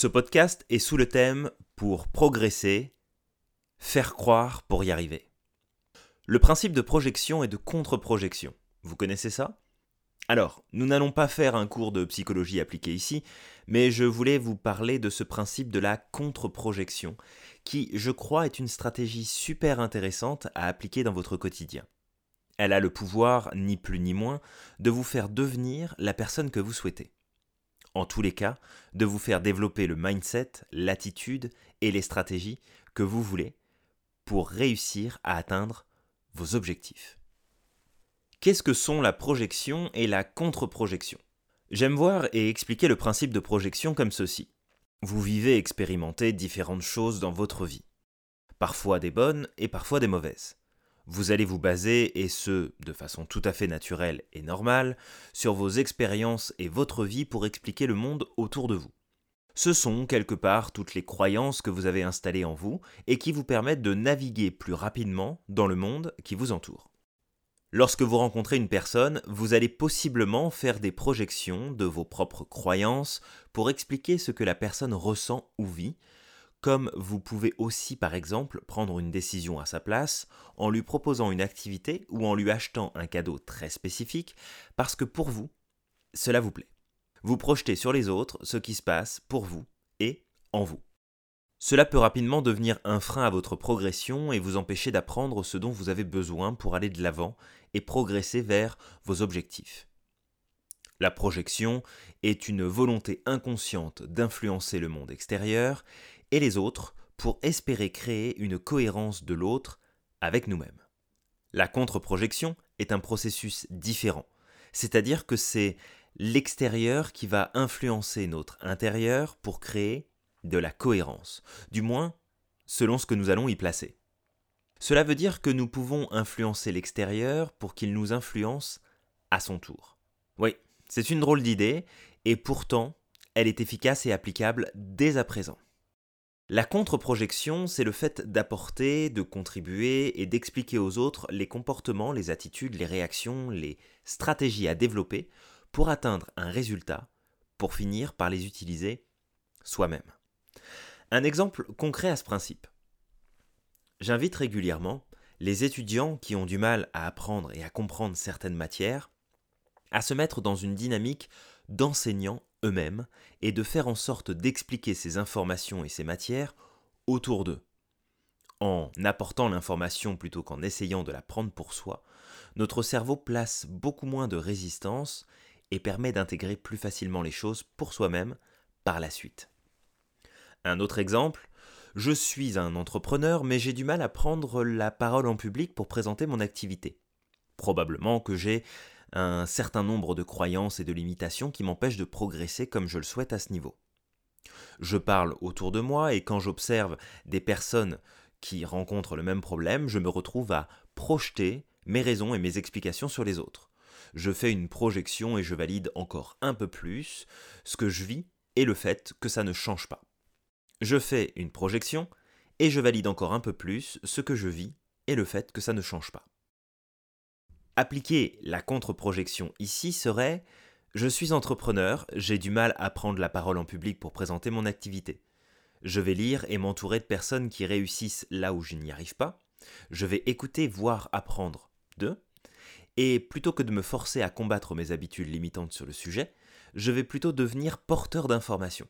Ce podcast est sous le thème pour progresser, faire croire pour y arriver. Le principe de projection et de contre-projection. Vous connaissez ça? Alors, nous n'allons pas faire un cours de psychologie appliqué ici, mais je voulais vous parler de ce principe de la contre-projection, qui, je crois, est une stratégie super intéressante à appliquer dans votre quotidien. Elle a le pouvoir, ni plus ni moins, de vous faire devenir la personne que vous souhaitez en tous les cas, de vous faire développer le mindset, l'attitude et les stratégies que vous voulez pour réussir à atteindre vos objectifs. Qu'est-ce que sont la projection et la contre-projection? J'aime voir et expliquer le principe de projection comme ceci. Vous vivez et expérimentez différentes choses dans votre vie, parfois des bonnes et parfois des mauvaises. Vous allez vous baser, et ce, de façon tout à fait naturelle et normale, sur vos expériences et votre vie pour expliquer le monde autour de vous. Ce sont quelque part toutes les croyances que vous avez installées en vous et qui vous permettent de naviguer plus rapidement dans le monde qui vous entoure. Lorsque vous rencontrez une personne, vous allez possiblement faire des projections de vos propres croyances pour expliquer ce que la personne ressent ou vit, comme vous pouvez aussi par exemple prendre une décision à sa place en lui proposant une activité ou en lui achetant un cadeau très spécifique parce que pour vous, cela vous plaît. Vous projetez sur les autres ce qui se passe pour vous et en vous. Cela peut rapidement devenir un frein à votre progression et vous empêcher d'apprendre ce dont vous avez besoin pour aller de l'avant et progresser vers vos objectifs. La projection est une volonté inconsciente d'influencer le monde extérieur et les autres pour espérer créer une cohérence de l'autre avec nous-mêmes. La contre-projection est un processus différent, c'est-à-dire que c'est l'extérieur qui va influencer notre intérieur pour créer de la cohérence, du moins selon ce que nous allons y placer. Cela veut dire que nous pouvons influencer l'extérieur pour qu'il nous influence à son tour. Oui, c'est une drôle d'idée, et pourtant, elle est efficace et applicable dès à présent. La contre-projection, c'est le fait d'apporter, de contribuer et d'expliquer aux autres les comportements, les attitudes, les réactions, les stratégies à développer pour atteindre un résultat, pour finir par les utiliser soi-même. Un exemple concret à ce principe. J'invite régulièrement les étudiants qui ont du mal à apprendre et à comprendre certaines matières à se mettre dans une dynamique d'enseignant eux-mêmes et de faire en sorte d'expliquer ces informations et ces matières autour d'eux. En apportant l'information plutôt qu'en essayant de la prendre pour soi, notre cerveau place beaucoup moins de résistance et permet d'intégrer plus facilement les choses pour soi-même par la suite. Un autre exemple, je suis un entrepreneur mais j'ai du mal à prendre la parole en public pour présenter mon activité. Probablement que j'ai un certain nombre de croyances et de limitations qui m'empêchent de progresser comme je le souhaite à ce niveau. Je parle autour de moi et quand j'observe des personnes qui rencontrent le même problème, je me retrouve à projeter mes raisons et mes explications sur les autres. Je fais une projection et je valide encore un peu plus ce que je vis et le fait que ça ne change pas. Je fais une projection et je valide encore un peu plus ce que je vis et le fait que ça ne change pas. Appliquer la contre-projection ici serait Je suis entrepreneur, j'ai du mal à prendre la parole en public pour présenter mon activité. Je vais lire et m'entourer de personnes qui réussissent là où je n'y arrive pas. Je vais écouter, voir, apprendre d'eux. Et plutôt que de me forcer à combattre mes habitudes limitantes sur le sujet, je vais plutôt devenir porteur d'informations.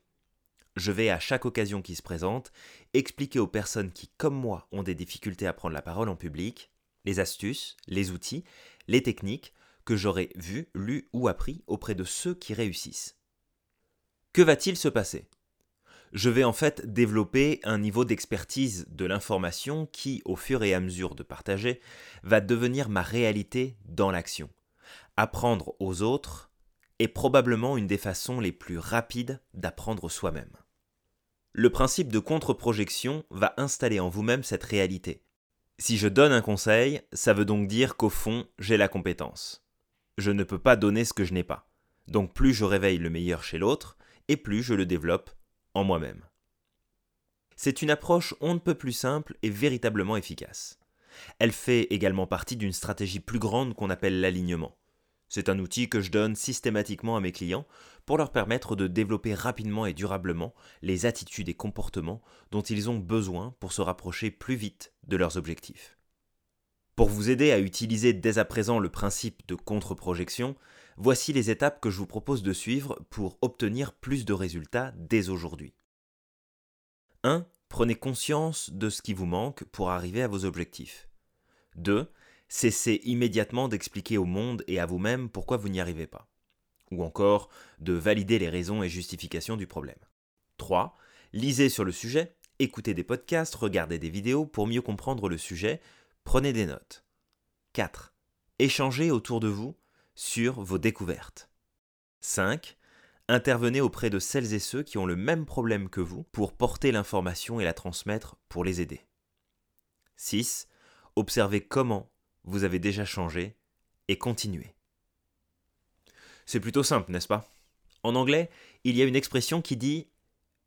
Je vais à chaque occasion qui se présente expliquer aux personnes qui, comme moi, ont des difficultés à prendre la parole en public, les astuces, les outils, les techniques que j'aurais vues, lues ou appris auprès de ceux qui réussissent. Que va-t-il se passer? Je vais en fait développer un niveau d'expertise de l'information qui, au fur et à mesure de partager, va devenir ma réalité dans l'action. Apprendre aux autres est probablement une des façons les plus rapides d'apprendre soi-même. Le principe de contre-projection va installer en vous-même cette réalité, si je donne un conseil, ça veut donc dire qu'au fond, j'ai la compétence. Je ne peux pas donner ce que je n'ai pas. Donc plus je réveille le meilleur chez l'autre, et plus je le développe en moi-même. C'est une approche on ne peut plus simple et véritablement efficace. Elle fait également partie d'une stratégie plus grande qu'on appelle l'alignement. C'est un outil que je donne systématiquement à mes clients pour leur permettre de développer rapidement et durablement les attitudes et comportements dont ils ont besoin pour se rapprocher plus vite de leurs objectifs. Pour vous aider à utiliser dès à présent le principe de contre-projection, voici les étapes que je vous propose de suivre pour obtenir plus de résultats dès aujourd'hui. 1. Prenez conscience de ce qui vous manque pour arriver à vos objectifs. 2. Cessez immédiatement d'expliquer au monde et à vous-même pourquoi vous n'y arrivez pas ou encore de valider les raisons et justifications du problème. 3. Lisez sur le sujet, écoutez des podcasts, regardez des vidéos pour mieux comprendre le sujet, prenez des notes. 4. Échangez autour de vous sur vos découvertes. 5. Intervenez auprès de celles et ceux qui ont le même problème que vous pour porter l'information et la transmettre pour les aider. 6. Observez comment vous avez déjà changé et continuez. C'est plutôt simple, n'est-ce pas? En anglais, il y a une expression qui dit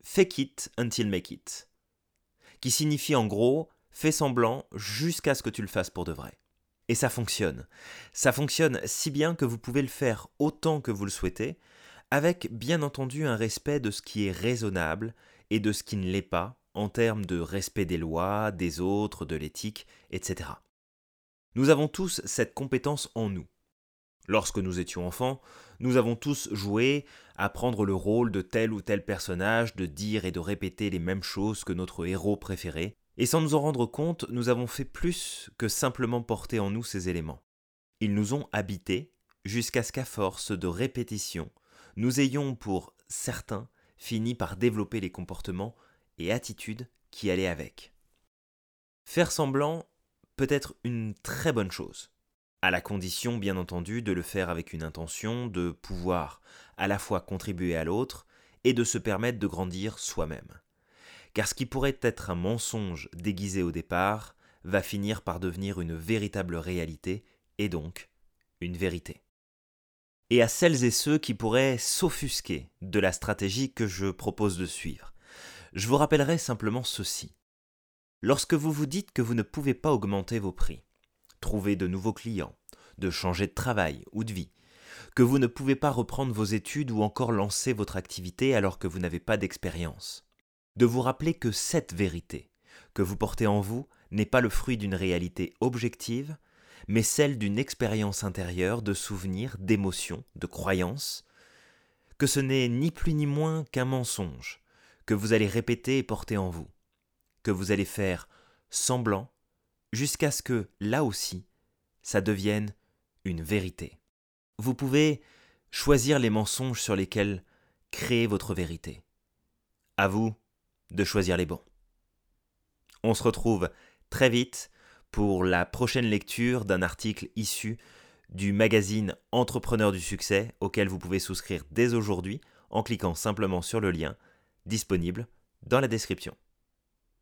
fake it until make it, qui signifie en gros fais semblant jusqu'à ce que tu le fasses pour de vrai. Et ça fonctionne. Ça fonctionne si bien que vous pouvez le faire autant que vous le souhaitez, avec bien entendu un respect de ce qui est raisonnable et de ce qui ne l'est pas, en termes de respect des lois, des autres, de l'éthique, etc. Nous avons tous cette compétence en nous. Lorsque nous étions enfants, nous avons tous joué à prendre le rôle de tel ou tel personnage, de dire et de répéter les mêmes choses que notre héros préféré, et sans nous en rendre compte, nous avons fait plus que simplement porter en nous ces éléments. Ils nous ont habités jusqu'à ce qu'à force de répétition, nous ayons, pour certains, fini par développer les comportements et attitudes qui allaient avec. Faire semblant peut être une très bonne chose à la condition bien entendu de le faire avec une intention de pouvoir à la fois contribuer à l'autre et de se permettre de grandir soi-même. Car ce qui pourrait être un mensonge déguisé au départ va finir par devenir une véritable réalité et donc une vérité. Et à celles et ceux qui pourraient s'offusquer de la stratégie que je propose de suivre, je vous rappellerai simplement ceci. Lorsque vous vous dites que vous ne pouvez pas augmenter vos prix, trouver de nouveaux clients, de changer de travail ou de vie, que vous ne pouvez pas reprendre vos études ou encore lancer votre activité alors que vous n'avez pas d'expérience. De vous rappeler que cette vérité que vous portez en vous n'est pas le fruit d'une réalité objective, mais celle d'une expérience intérieure de souvenirs, d'émotions, de croyances, que ce n'est ni plus ni moins qu'un mensonge que vous allez répéter et porter en vous, que vous allez faire semblant jusqu'à ce que, là aussi, ça devienne une vérité. Vous pouvez choisir les mensonges sur lesquels créer votre vérité. À vous de choisir les bons. On se retrouve très vite pour la prochaine lecture d'un article issu du magazine Entrepreneur du succès auquel vous pouvez souscrire dès aujourd'hui en cliquant simplement sur le lien disponible dans la description.